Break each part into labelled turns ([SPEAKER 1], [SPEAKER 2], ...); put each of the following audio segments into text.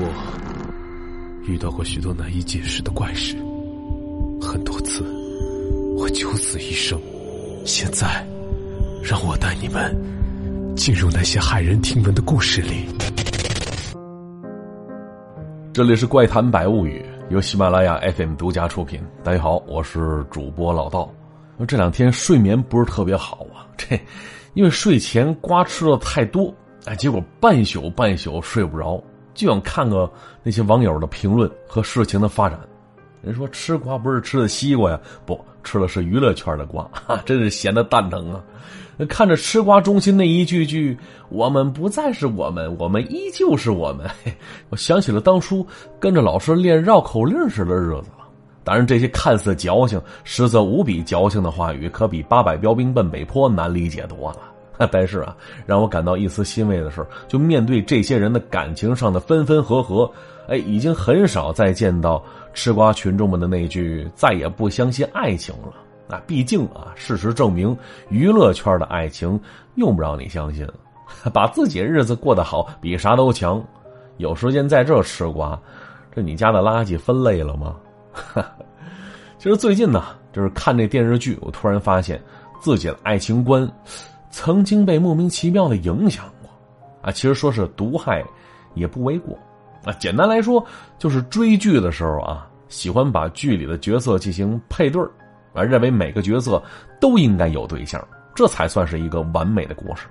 [SPEAKER 1] 我遇到过许多难以解释的怪事，很多次我九死一生。现在，让我带你们进入那些骇人听闻的故事里。
[SPEAKER 2] 这里是《怪谈百物语》，由喜马拉雅 FM 独家出品。大家好，我是主播老道。这两天睡眠不是特别好啊，这因为睡前瓜吃的太多，哎，结果半宿半宿睡不着。就想看个那些网友的评论和事情的发展。人说吃瓜不是吃的西瓜呀，不吃的是娱乐圈的瓜，哈，真是闲的蛋疼啊！看着吃瓜中心那一句句“我们不再是我们，我们依旧是我们”，我想起了当初跟着老师练绕口令时的日子了。当然，这些看似矫情，实则无比矫情的话语，可比“八百标兵奔北坡”难理解多了。但是啊，让我感到一丝欣慰的是，就面对这些人的感情上的分分合合，哎，已经很少再见到吃瓜群众们的那句“再也不相信爱情了”。啊，毕竟啊，事实证明，娱乐圈的爱情用不着你相信，把自己日子过得好比啥都强。有时间在这吃瓜，这你家的垃圾分类了吗？其实最近呢，就是看这电视剧，我突然发现自己的爱情观。曾经被莫名其妙的影响过，啊，其实说是毒害，也不为过，啊，简单来说就是追剧的时候啊，喜欢把剧里的角色进行配对啊，认为每个角色都应该有对象，这才算是一个完美的故事。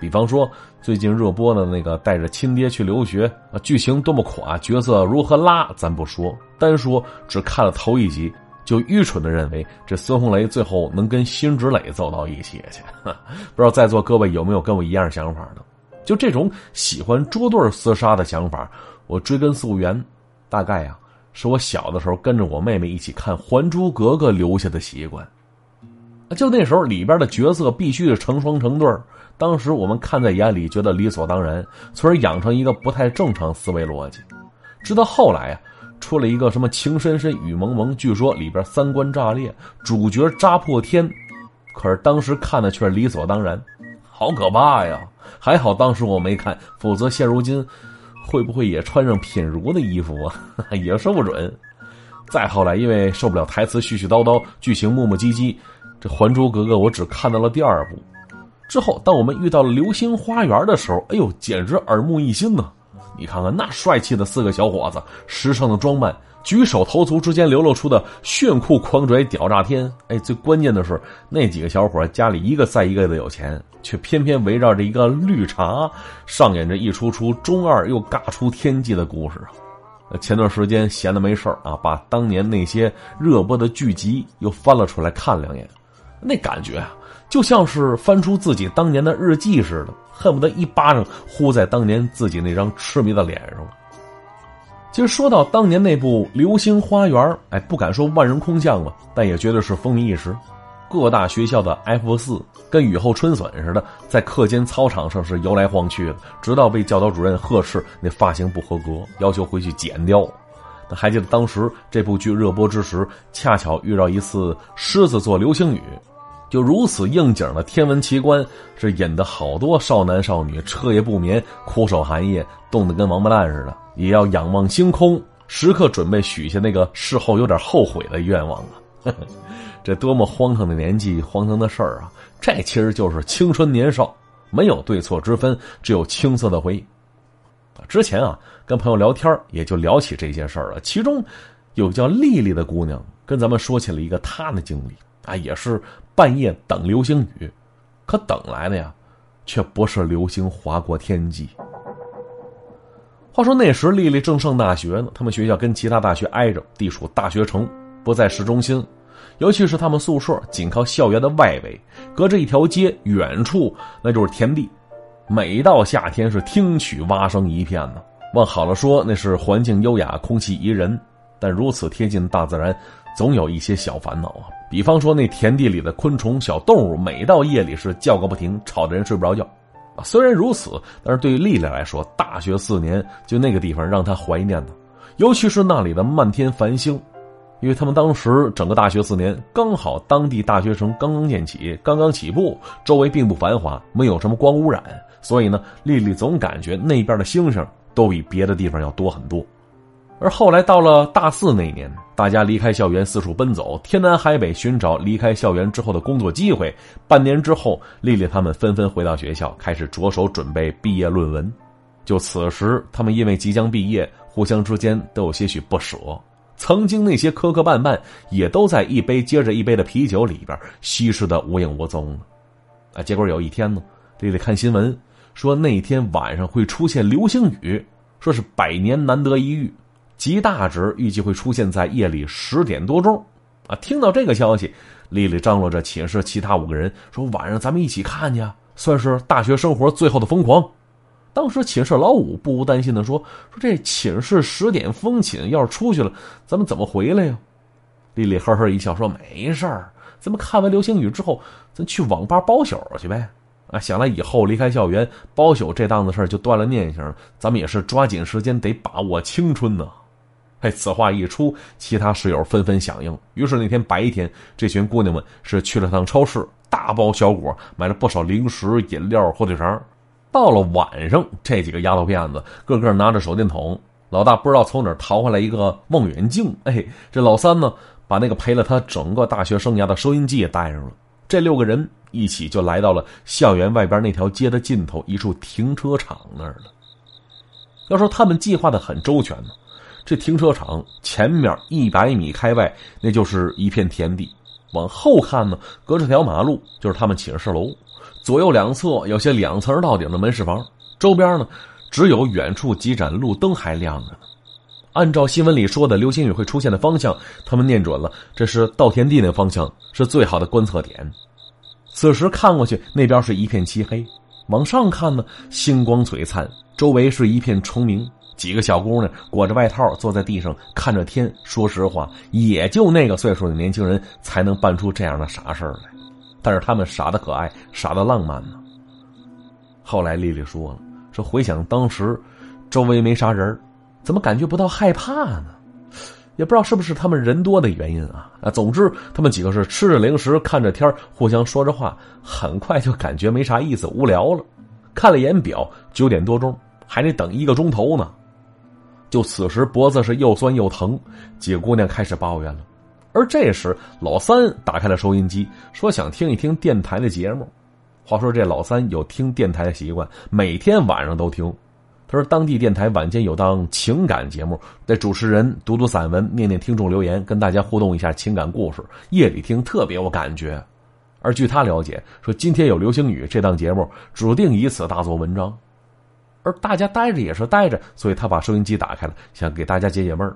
[SPEAKER 2] 比方说最近热播的那个带着亲爹去留学啊，剧情多么垮，角色如何拉，咱不说，单说只看了头一集。就愚蠢的认为这孙红雷最后能跟辛芷蕾走到一起去，不知道在座各位有没有跟我一样想法的？就这种喜欢捉对厮杀的想法，我追根溯源，大概呀是我小的时候跟着我妹妹一起看《还珠格格》留下的习惯。就那时候里边的角色必须是成双成对当时我们看在眼里，觉得理所当然，从而养成一个不太正常思维逻辑。直到后来啊。出了一个什么情深深雨蒙蒙，据说里边三观炸裂，主角扎破天，可是当时看的却理所当然，好可怕呀！还好当时我没看，否则现如今会不会也穿上品如的衣服啊？也说不准。再后来，因为受不了台词絮絮叨叨，剧情磨磨唧唧，这《还珠格格》我只看到了第二部。之后，当我们遇到了《流星花园》的时候，哎呦，简直耳目一新呢！你看看那帅气的四个小伙子，时尚的装扮，举手投足之间流露出的炫酷狂拽屌炸天！哎，最关键的是那几个小伙家里一个赛一个的有钱，却偏偏围绕着一个绿茶，上演着一出出中二又尬出天际的故事啊！前段时间闲的没事啊，把当年那些热播的剧集又翻了出来看两眼，那感觉啊，就像是翻出自己当年的日记似的。恨不得一巴掌呼在当年自己那张痴迷的脸上。其实说到当年那部《流星花园》，哎，不敢说万人空巷吧，但也绝对是风靡一时。各大学校的 F 四跟雨后春笋似的，在课间操场上是摇来晃去的，直到被教导主任呵斥那发型不合格，要求回去剪掉。还记得当时这部剧热播之时，恰巧遇到一次狮子座流星雨。就如此应景的天文奇观，是引得好多少男少女彻夜不眠、苦守寒夜，冻得跟王八蛋似的，也要仰望星空，时刻准备许下那个事后有点后悔的愿望啊！这多么荒唐的年纪，荒唐的事儿啊！这其实就是青春年少，没有对错之分，只有青涩的回忆。之前啊，跟朋友聊天也就聊起这些事儿了。其中，有个叫丽丽的姑娘跟咱们说起了一个她的经历。啊，也是半夜等流星雨，可等来的呀，却不是流星划过天际。话说那时丽丽正上大学呢，他们学校跟其他大学挨着，地处大学城，不在市中心。尤其是他们宿舍紧靠校园的外围，隔着一条街，远处那就是田地。每到夏天是听取蛙声一片呢。往好了说，那是环境优雅，空气宜人；但如此贴近大自然，总有一些小烦恼啊。比方说，那田地里的昆虫、小动物，每到夜里是叫个不停，吵得人睡不着觉。啊，虽然如此，但是对于丽丽来说，大学四年就那个地方让她怀念的，尤其是那里的漫天繁星，因为他们当时整个大学四年刚好当地大学城刚刚建起，刚刚起步，周围并不繁华，没有什么光污染，所以呢，丽丽总感觉那边的星星都比别的地方要多很多。而后来到了大四那年，大家离开校园四处奔走，天南海北寻找离开校园之后的工作机会。半年之后，丽丽他们纷纷回到学校，开始着手准备毕业论文。就此时，他们因为即将毕业，互相之间都有些许不舍。曾经那些磕磕绊绊，也都在一杯接着一杯的啤酒里边稀释的无影无踪了。啊，结果有一天呢，丽丽看新闻说那天晚上会出现流星雨，说是百年难得一遇。极大值预计会出现在夜里十点多钟，啊！听到这个消息，丽丽张罗着寝室其他五个人说：“晚上咱们一起看去啊，算是大学生活最后的疯狂。”当时寝室老五不无担心的说：“说这寝室十点封寝，要是出去了，咱们怎么回来呀？”丽丽呵呵一笑说：“没事儿，咱们看完流星雨之后，咱去网吧包宿去呗。啊，想来以后离开校园包宿这档子事儿就断了念想，咱们也是抓紧时间，得把握青春呢。”哎，此话一出，其他室友纷纷响应。于是那天白天，这群姑娘们是去了趟超市，大包小裹买了不少零食、饮料、火腿肠。到了晚上，这几个丫头片子个个拿着手电筒，老大不知道从哪儿淘回来一个望远镜。哎，这老三呢，把那个陪了他整个大学生涯的收音机也带上了。这六个人一起就来到了校园外边那条街的尽头一处停车场那儿了。要说他们计划的很周全呢。这停车场前面一百米开外，那就是一片田地。往后看呢，隔着条马路就是他们寝室楼。左右两侧有些两层到顶的门市房，周边呢只有远处几盏路灯还亮着呢。按照新闻里说的流星雨会出现的方向，他们念准了，这是稻田地那方向是最好的观测点。此时看过去，那边是一片漆黑；往上看呢，星光璀璨，周围是一片虫鸣。几个小姑娘裹着外套坐在地上看着天，说实话，也就那个岁数的年轻人才能办出这样的傻事来。但是他们傻的可爱，傻的浪漫呢。后来丽丽说了，说回想当时，周围没啥人，怎么感觉不到害怕呢？也不知道是不是他们人多的原因啊。啊，总之他们几个是吃着零食，看着天互相说着话，很快就感觉没啥意思，无聊了。看了一眼表，九点多钟，还得等一个钟头呢。就此时脖子是又酸又疼，几个姑娘开始抱怨了。而这时老三打开了收音机，说想听一听电台的节目。话说这老三有听电台的习惯，每天晚上都听。他说当地电台晚间有档情感节目，那主持人读读散文，念念听众留言，跟大家互动一下情感故事。夜里听特别有感觉。而据他了解，说今天有流星雨这档节目，指定以此大做文章。而大家待着也是待着，所以他把收音机打开了，想给大家解解闷儿。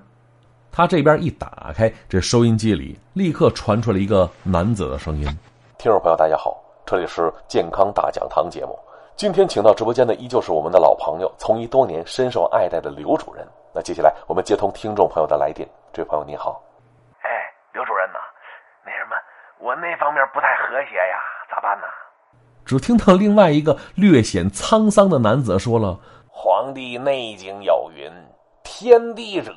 [SPEAKER 2] 他这边一打开，这收音机里立刻传出了一个男子的声音：“
[SPEAKER 3] 听众朋友，大家好，这里是健康大讲堂节目。今天请到直播间的依旧是我们的老朋友，从医多年、深受爱戴的刘主任。那接下来我们接通听众朋友的来电。这位朋友你好，
[SPEAKER 4] 哎，刘主任呐，那什么，我那方面不太和谐呀，咋办呢？”
[SPEAKER 2] 只听到另外一个略显沧桑的男子说了：“《
[SPEAKER 3] 黄帝内经》有云：‘天地者，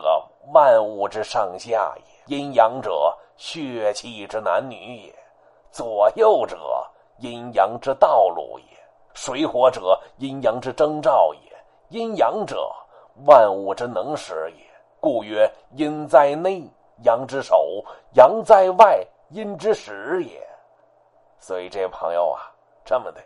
[SPEAKER 3] 万物之上下也；阴阳者，血气之男女也；左右者，阴阳之道路也；水火者，阴阳之征兆也；阴阳者，万物之能使也。故曰：阴在内，阳之首；阳在外，阴之始也。’所以，这位朋友啊。”这么的，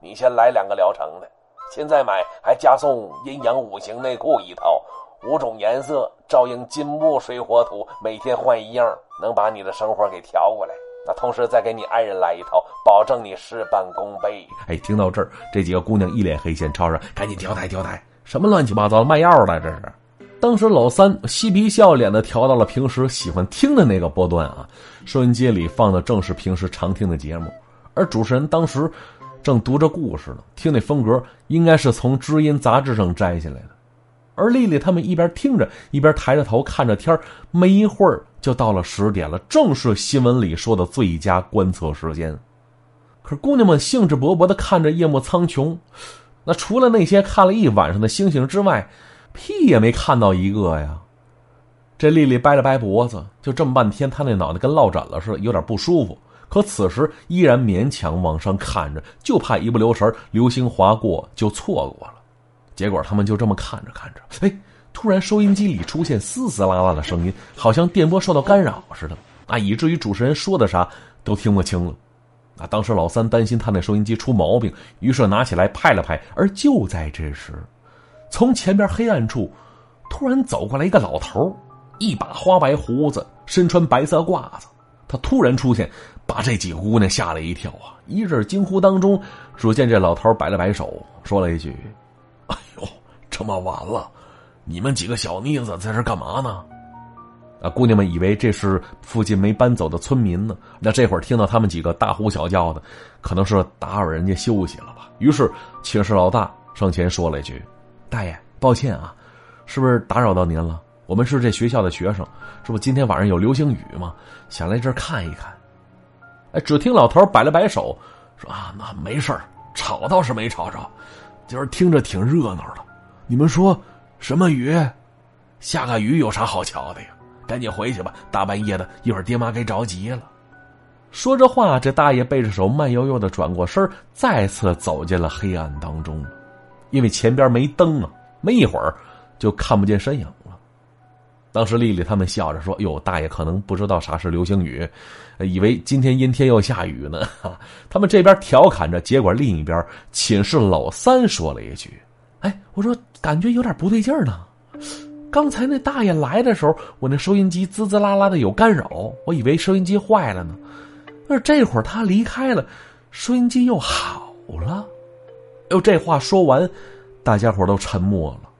[SPEAKER 3] 你先来两个疗程的，现在买还加送阴阳五行内裤一套，五种颜色照应金木水火土，每天换一样，能把你的生活给调过来。那同时再给你爱人来一套，保证你事半功倍。
[SPEAKER 2] 哎，听到这儿，这几个姑娘一脸黑线，吵着赶紧调台调台，什么乱七八糟卖药的这是？当时老三嬉皮笑脸的调到了平时喜欢听的那个波段啊，收音机里放的正是平时常听的节目。而主持人当时正读着故事呢，听那风格应该是从《知音》杂志上摘下来的。而丽丽他们一边听着，一边抬着头看着天没一会儿就到了十点了，正是新闻里说的最佳观测时间。可是姑娘们兴致勃勃的看着夜幕苍穹，那除了那些看了一晚上的星星之外，屁也没看到一个呀。这丽丽掰了掰脖子，就这么半天，她那脑袋跟落枕了似的，有点不舒服。可此时依然勉强往上看着，就怕一不留神流星划过就错过了。结果他们就这么看着看着，哎，突然收音机里出现嘶嘶啦啦的声音，好像电波受到干扰似的啊，以至于主持人说的啥都听不清了。啊，当时老三担心他那收音机出毛病，于是拿起来拍了拍。而就在这时，从前边黑暗处突然走过来一个老头，一把花白胡子，身穿白色褂子。他突然出现，把这几个姑娘吓了一跳啊！一阵惊呼当中，只见这老头摆了摆手，说了一句：“哎呦，这么晚了，你们几个小妮子在这干嘛呢？”啊，姑娘们以为这是附近没搬走的村民呢。那这会儿听到他们几个大呼小叫的，可能是打扰人家休息了吧。于是寝室老大上前说了一句：“大爷，抱歉啊，是不是打扰到您了？我们是这学校的学生，这不今天晚上有流星雨吗？想来这儿看一看。”哎，只听老头摆了摆手，说：“啊，那没事吵倒是没吵着，今儿听着挺热闹的。你们说什么雨？下个雨有啥好瞧的呀？”赶紧回去吧，大半夜的，一会儿爹妈该着急了。说着话，这大爷背着手，慢悠悠的转过身，再次走进了黑暗当中。因为前边没灯啊，没一会儿就看不见身影了。当时丽丽他们笑着说：“哟，大爷可能不知道啥是流星雨，以为今天阴天要下雨呢。”他们这边调侃着，结果另一边寝室老三说了一句：“哎，我说感觉有点不对劲儿呢。”刚才那大爷来的时候，我那收音机滋滋啦啦的有干扰，我以为收音机坏了呢。可是这会儿他离开了，收音机又好了。哟，这话说完，大家伙都沉默了。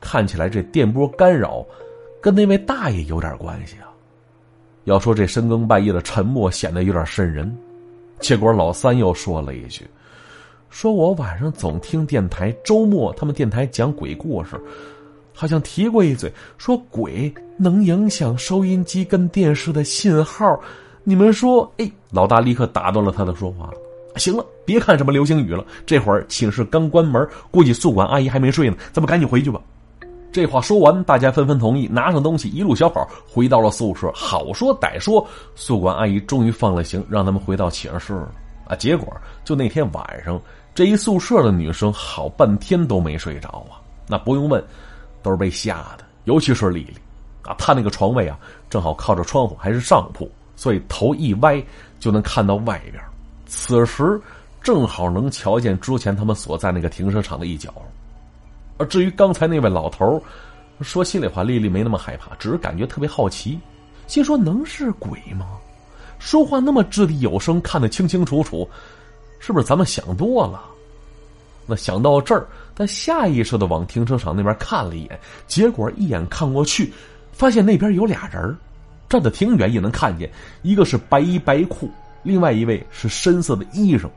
[SPEAKER 2] 看起来这电波干扰跟那位大爷有点关系啊。要说这深更半夜的沉默显得有点瘆人。结果老三又说了一句：“说我晚上总听电台，周末他们电台讲鬼故事。”好像提过一嘴，说鬼能影响收音机跟电视的信号。你们说，哎，老大立刻打断了他的说话。行了，别看什么流星雨了，这会儿寝室刚关门，估计宿管阿姨还没睡呢，咱们赶紧回去吧。这话说完，大家纷纷同意，拿上东西，一路小跑回到了宿舍。好说歹说，宿管阿姨终于放了行，让他们回到寝室了。啊，结果就那天晚上，这一宿舍的女生好半天都没睡着啊。那不用问。都是被吓的，尤其是丽丽，啊，她那个床位啊，正好靠着窗户，还是上铺，所以头一歪就能看到外边。此时正好能瞧见之前他们所在那个停车场的一角。而至于刚才那位老头，说心里话，丽丽没那么害怕，只是感觉特别好奇，心说能是鬼吗？说话那么掷地有声，看得清清楚楚，是不是咱们想多了？那想到这儿，他下意识的往停车场那边看了一眼，结果一眼看过去，发现那边有俩人，站得挺远也能看见，一个是白衣白裤，另外一位是深色的衣裳。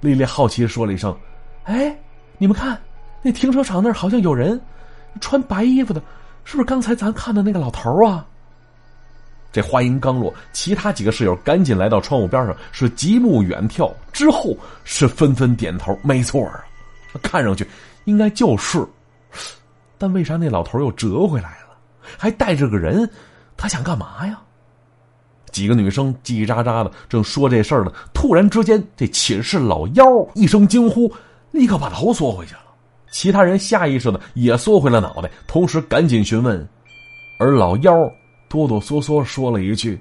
[SPEAKER 2] 丽丽好奇说了一声：“哎，你们看，那停车场那儿好像有人，穿白衣服的，是不是刚才咱看的那个老头啊？”这话音刚落，其他几个室友赶紧来到窗户边上，是极目远眺，之后是纷纷点头：“没错啊。”看上去应该就是，但为啥那老头又折回来了，还带着个人？他想干嘛呀？几个女生叽叽喳喳的正说这事儿呢，突然之间，这寝室老幺一声惊呼，立刻把头缩回去了。其他人下意识的也缩回了脑袋，同时赶紧询问。而老幺哆哆嗦嗦说了一句：“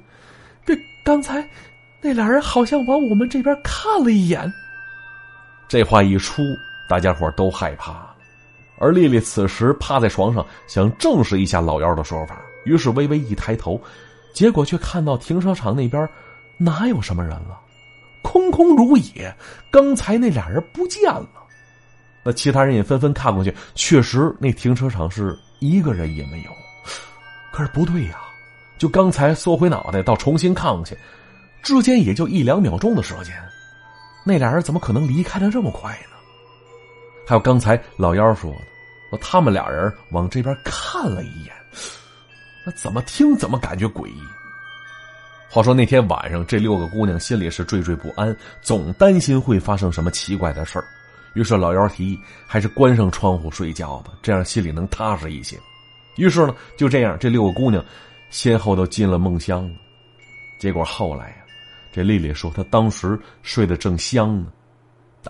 [SPEAKER 2] 这刚才那俩人好像往我们这边看了一眼。”这话一出。大家伙都害怕了，而丽丽此时趴在床上，想证实一下老幺的说法，于是微微一抬头，结果却看到停车场那边哪有什么人了，空空如也。刚才那俩人不见了，那其他人也纷纷看过去，确实那停车场是一个人也没有。可是不对呀，就刚才缩回脑袋到重新看过去，之间也就一两秒钟的时间，那俩人怎么可能离开的这么快呢？还有刚才老幺说的，说他们俩人往这边看了一眼，那怎么听怎么感觉诡异。话说那天晚上，这六个姑娘心里是惴惴不安，总担心会发生什么奇怪的事儿。于是老妖提议，还是关上窗户睡觉吧，这样心里能踏实一些。于是呢，就这样，这六个姑娘先后都进了梦乡了。结果后来呀，这丽丽说她当时睡得正香呢。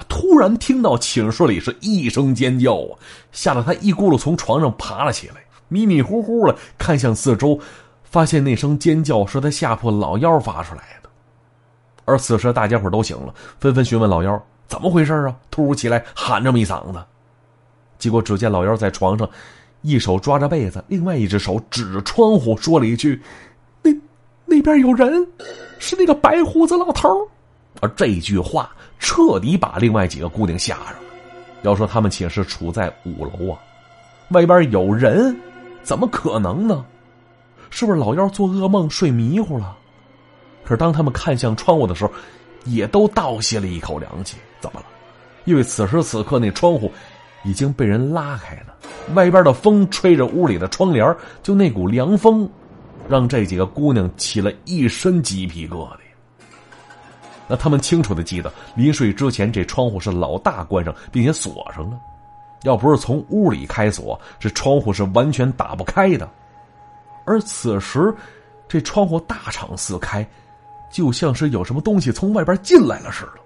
[SPEAKER 2] 突然听到寝室里是一声尖叫啊，吓得她一咕噜从床上爬了起来，迷迷糊糊的看向四周，发现那声尖叫是她下铺老幺发出来的。而此时大家伙都醒了，纷纷询问老妖怎么回事啊？突如其来喊这么一嗓子，结果只见老妖在床上，一手抓着被子，另外一只手指着窗户说了一句：“那那边有人，是那个白胡子老头。”而这句话彻底把另外几个姑娘吓着了。要说他们寝室处在五楼啊，外边有人，怎么可能呢？是不是老妖做噩梦睡迷糊了？可是当他们看向窗户的时候，也都倒吸了一口凉气。怎么了？因为此时此刻那窗户已经被人拉开了，外边的风吹着屋里的窗帘，就那股凉风，让这几个姑娘起了一身鸡皮疙瘩。那他们清楚的记得，临睡之前这窗户是老大关上，并且锁上了。要不是从屋里开锁，这窗户是完全打不开的。而此时，这窗户大敞四开，就像是有什么东西从外边进来了似的。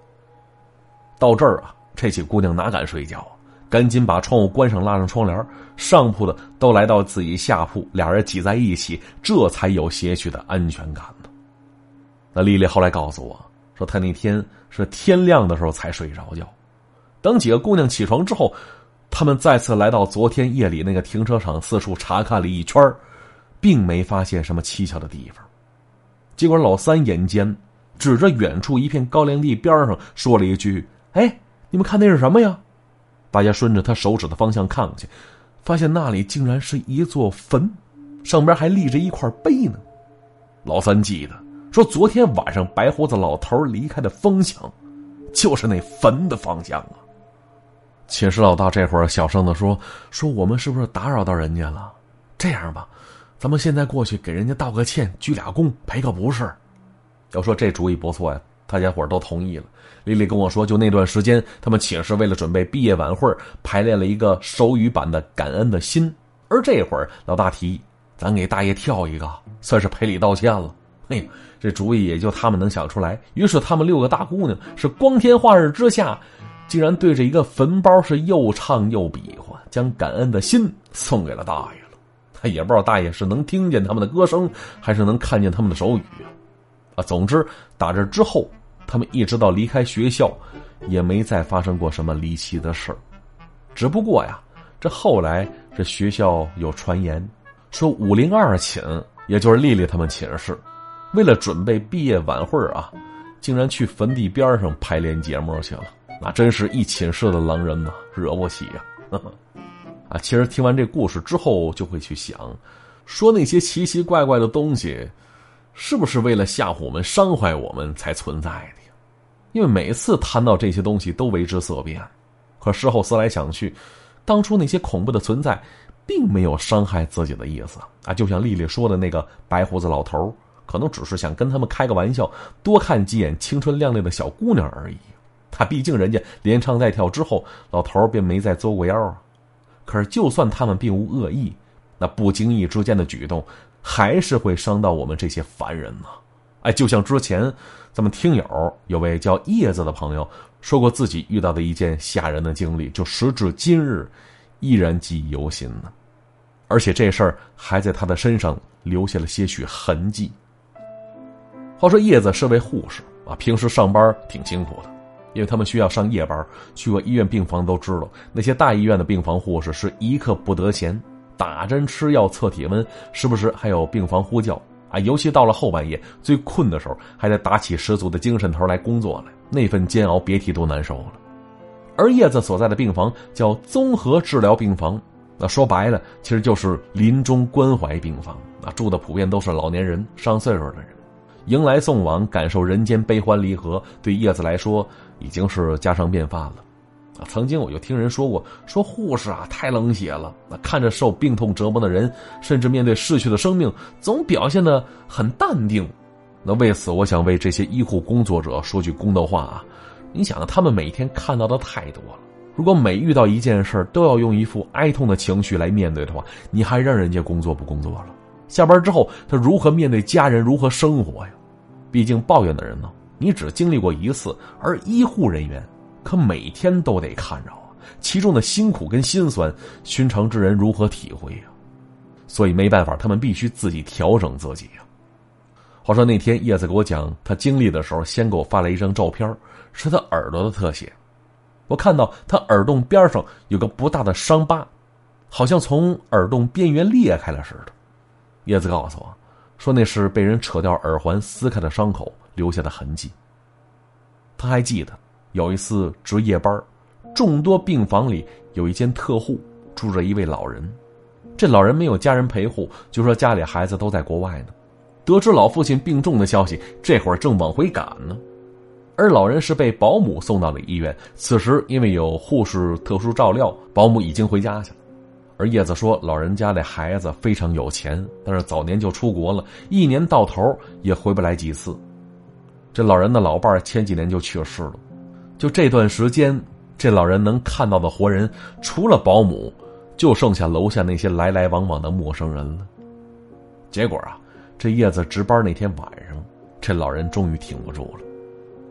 [SPEAKER 2] 到这儿啊，这些姑娘哪敢睡觉啊？赶紧把窗户关上，拉上窗帘。上铺的都来到自己下铺，俩人挤在一起，这才有些许的安全感呢。那丽丽后来告诉我。说她那天是天亮的时候才睡着觉，等几个姑娘起床之后，他们再次来到昨天夜里那个停车场，四处查看了一圈并没发现什么蹊跷的地方。结果老三眼尖，指着远处一片高粱地边上说了一句：“哎，你们看那是什么呀？”大家顺着他手指的方向看过去，发现那里竟然是一座坟，上边还立着一块碑呢。老三记得。说昨天晚上白胡子老头离开的方向，就是那坟的方向啊。寝室老大这会儿小声的说：“说我们是不是打扰到人家了？这样吧，咱们现在过去给人家道个歉，鞠俩躬，赔个不是。”要说这主意不错呀，大家伙都同意了。丽丽跟我说，就那段时间，他们寝室为了准备毕业晚会，排练了一个手语版的《感恩的心》，而这会儿老大提议，咱给大爷跳一个，算是赔礼道歉了。哎呀，这主意也就他们能想出来。于是他们六个大姑娘是光天化日之下，竟然对着一个坟包是又唱又比划，将感恩的心送给了大爷。他也不知道大爷是能听见他们的歌声，还是能看见他们的手语啊。总之，打这之后，他们一直到离开学校，也没再发生过什么离奇的事只不过呀，这后来这学校有传言说五零二寝，也就是丽丽他们寝室。为了准备毕业晚会啊，竟然去坟地边上排练节目去了。那真是一寝室的狼人呐，惹不起呀！啊，啊其实听完这故事之后，就会去想，说那些奇奇怪怪的东西，是不是为了吓唬我们、伤害我们才存在的呀？因为每次谈到这些东西，都为之色变。可事后思来想去，当初那些恐怖的存在，并没有伤害自己的意思啊！就像丽丽说的那个白胡子老头可能只是想跟他们开个玩笑，多看几眼青春靓丽的小姑娘而已。他毕竟人家连唱带跳之后，老头便没再作过妖啊。可是就算他们并无恶意，那不经意之间的举动，还是会伤到我们这些凡人呢。哎，就像之前咱们听友有位叫叶子的朋友说过自己遇到的一件吓人的经历，就时至今日依然记忆犹新呢。而且这事儿还在他的身上留下了些许痕迹。话说叶子是位护士啊，平时上班挺辛苦的，因为他们需要上夜班。去过医院病房都知道，那些大医院的病房护士是一刻不得闲，打针、吃药、测体温，时不时还有病房呼叫啊。尤其到了后半夜最困的时候，还得打起十足的精神头来工作来，那份煎熬别提多难受了。而叶子所在的病房叫综合治疗病房，那说白了其实就是临终关怀病房啊，住的普遍都是老年人、上岁数的人。迎来送往，感受人间悲欢离合，对叶子来说已经是家常便饭了。啊，曾经我就听人说过，说护士啊太冷血了。那看着受病痛折磨的人，甚至面对逝去的生命，总表现的很淡定。那为此，我想为这些医护工作者说句公道话啊！你想，他们每天看到的太多了。如果每遇到一件事都要用一副哀痛的情绪来面对的话，你还让人家工作不工作了？下班之后，他如何面对家人，如何生活呀？毕竟抱怨的人呢，你只经历过一次，而医护人员可每天都得看着啊，其中的辛苦跟心酸，寻常之人如何体会呀？所以没办法，他们必须自己调整自己呀。话说那天叶子给我讲他经历的时候，先给我发了一张照片，是他耳朵的特写。我看到他耳洞边上有个不大的伤疤，好像从耳洞边缘裂开了似的。叶子告诉我，说那是被人扯掉耳环撕开的伤口留下的痕迹。他还记得有一次值夜班，众多病房里有一间特护住着一位老人，这老人没有家人陪护，就说家里孩子都在国外呢。得知老父亲病重的消息，这会儿正往回赶呢，而老人是被保姆送到了医院。此时因为有护士特殊照料，保姆已经回家去了。而叶子说，老人家的孩子非常有钱，但是早年就出国了，一年到头也回不来几次。这老人的老伴前几年就去世了，就这段时间，这老人能看到的活人，除了保姆，就剩下楼下那些来来往往的陌生人了。结果啊。这叶子值班那天晚上，这老人终于挺不住了。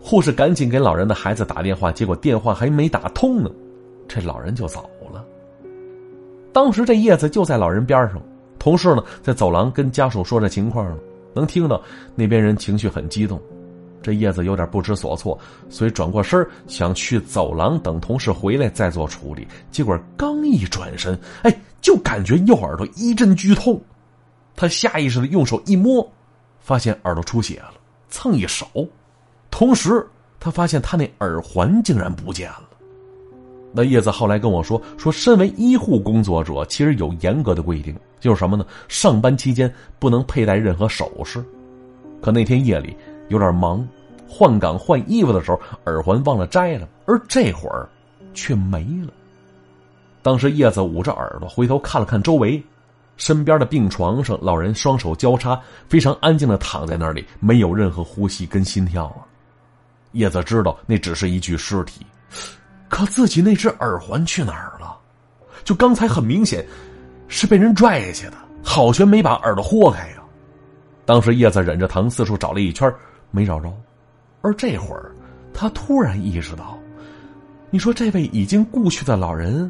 [SPEAKER 2] 护士赶紧给老人的孩子打电话，结果电话还没打通呢，这老人就走。当时这叶子就在老人边上，同事呢在走廊跟家属说这情况呢，能听到那边人情绪很激动。这叶子有点不知所措，所以转过身想去走廊等同事回来再做处理。结果刚一转身，哎，就感觉右耳朵一阵剧痛。他下意识的用手一摸，发现耳朵出血了，蹭一手。同时，他发现他那耳环竟然不见了。那叶子后来跟我说，说身为医护工作者，其实有严格的规定，就是什么呢？上班期间不能佩戴任何首饰。可那天夜里有点忙，换岗换衣服的时候，耳环忘了摘了，而这会儿却没了。当时叶子捂着耳朵，回头看了看周围。身边的病床上，老人双手交叉，非常安静的躺在那里，没有任何呼吸跟心跳啊。叶子知道那只是一具尸体，可自己那只耳环去哪儿了？就刚才很明显是被人拽下去的，好悬没把耳朵豁开呀。当时叶子忍着疼四处找了一圈，没找着。而这会儿，他突然意识到，你说这位已经故去的老人，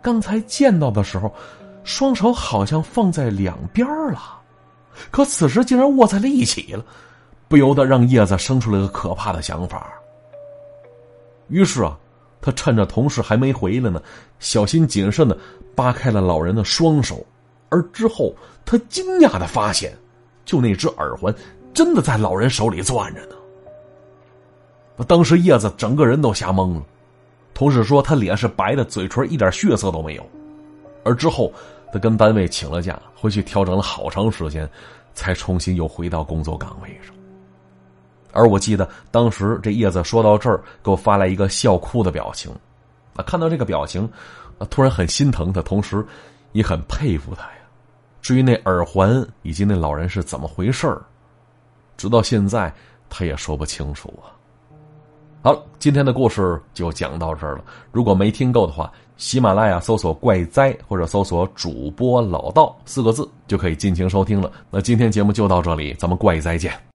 [SPEAKER 2] 刚才见到的时候。双手好像放在两边了，可此时竟然握在了一起了，不由得让叶子生出了个可怕的想法。于是啊，他趁着同事还没回来呢，小心谨慎的扒开了老人的双手，而之后他惊讶的发现，就那只耳环真的在老人手里攥着呢。当时叶子整个人都吓懵了，同事说他脸是白的，嘴唇一点血色都没有。而之后，他跟单位请了假，回去调整了好长时间，才重新又回到工作岗位上。而我记得当时这叶子说到这儿，给我发来一个笑哭的表情。啊，看到这个表情，啊，突然很心疼他，同时也很佩服他呀。至于那耳环以及那老人是怎么回事，直到现在他也说不清楚啊。好了，今天的故事就讲到这儿了。如果没听够的话，喜马拉雅搜索“怪哉”或者搜索“主播老道”四个字就可以尽情收听了。那今天节目就到这里，咱们怪哉见。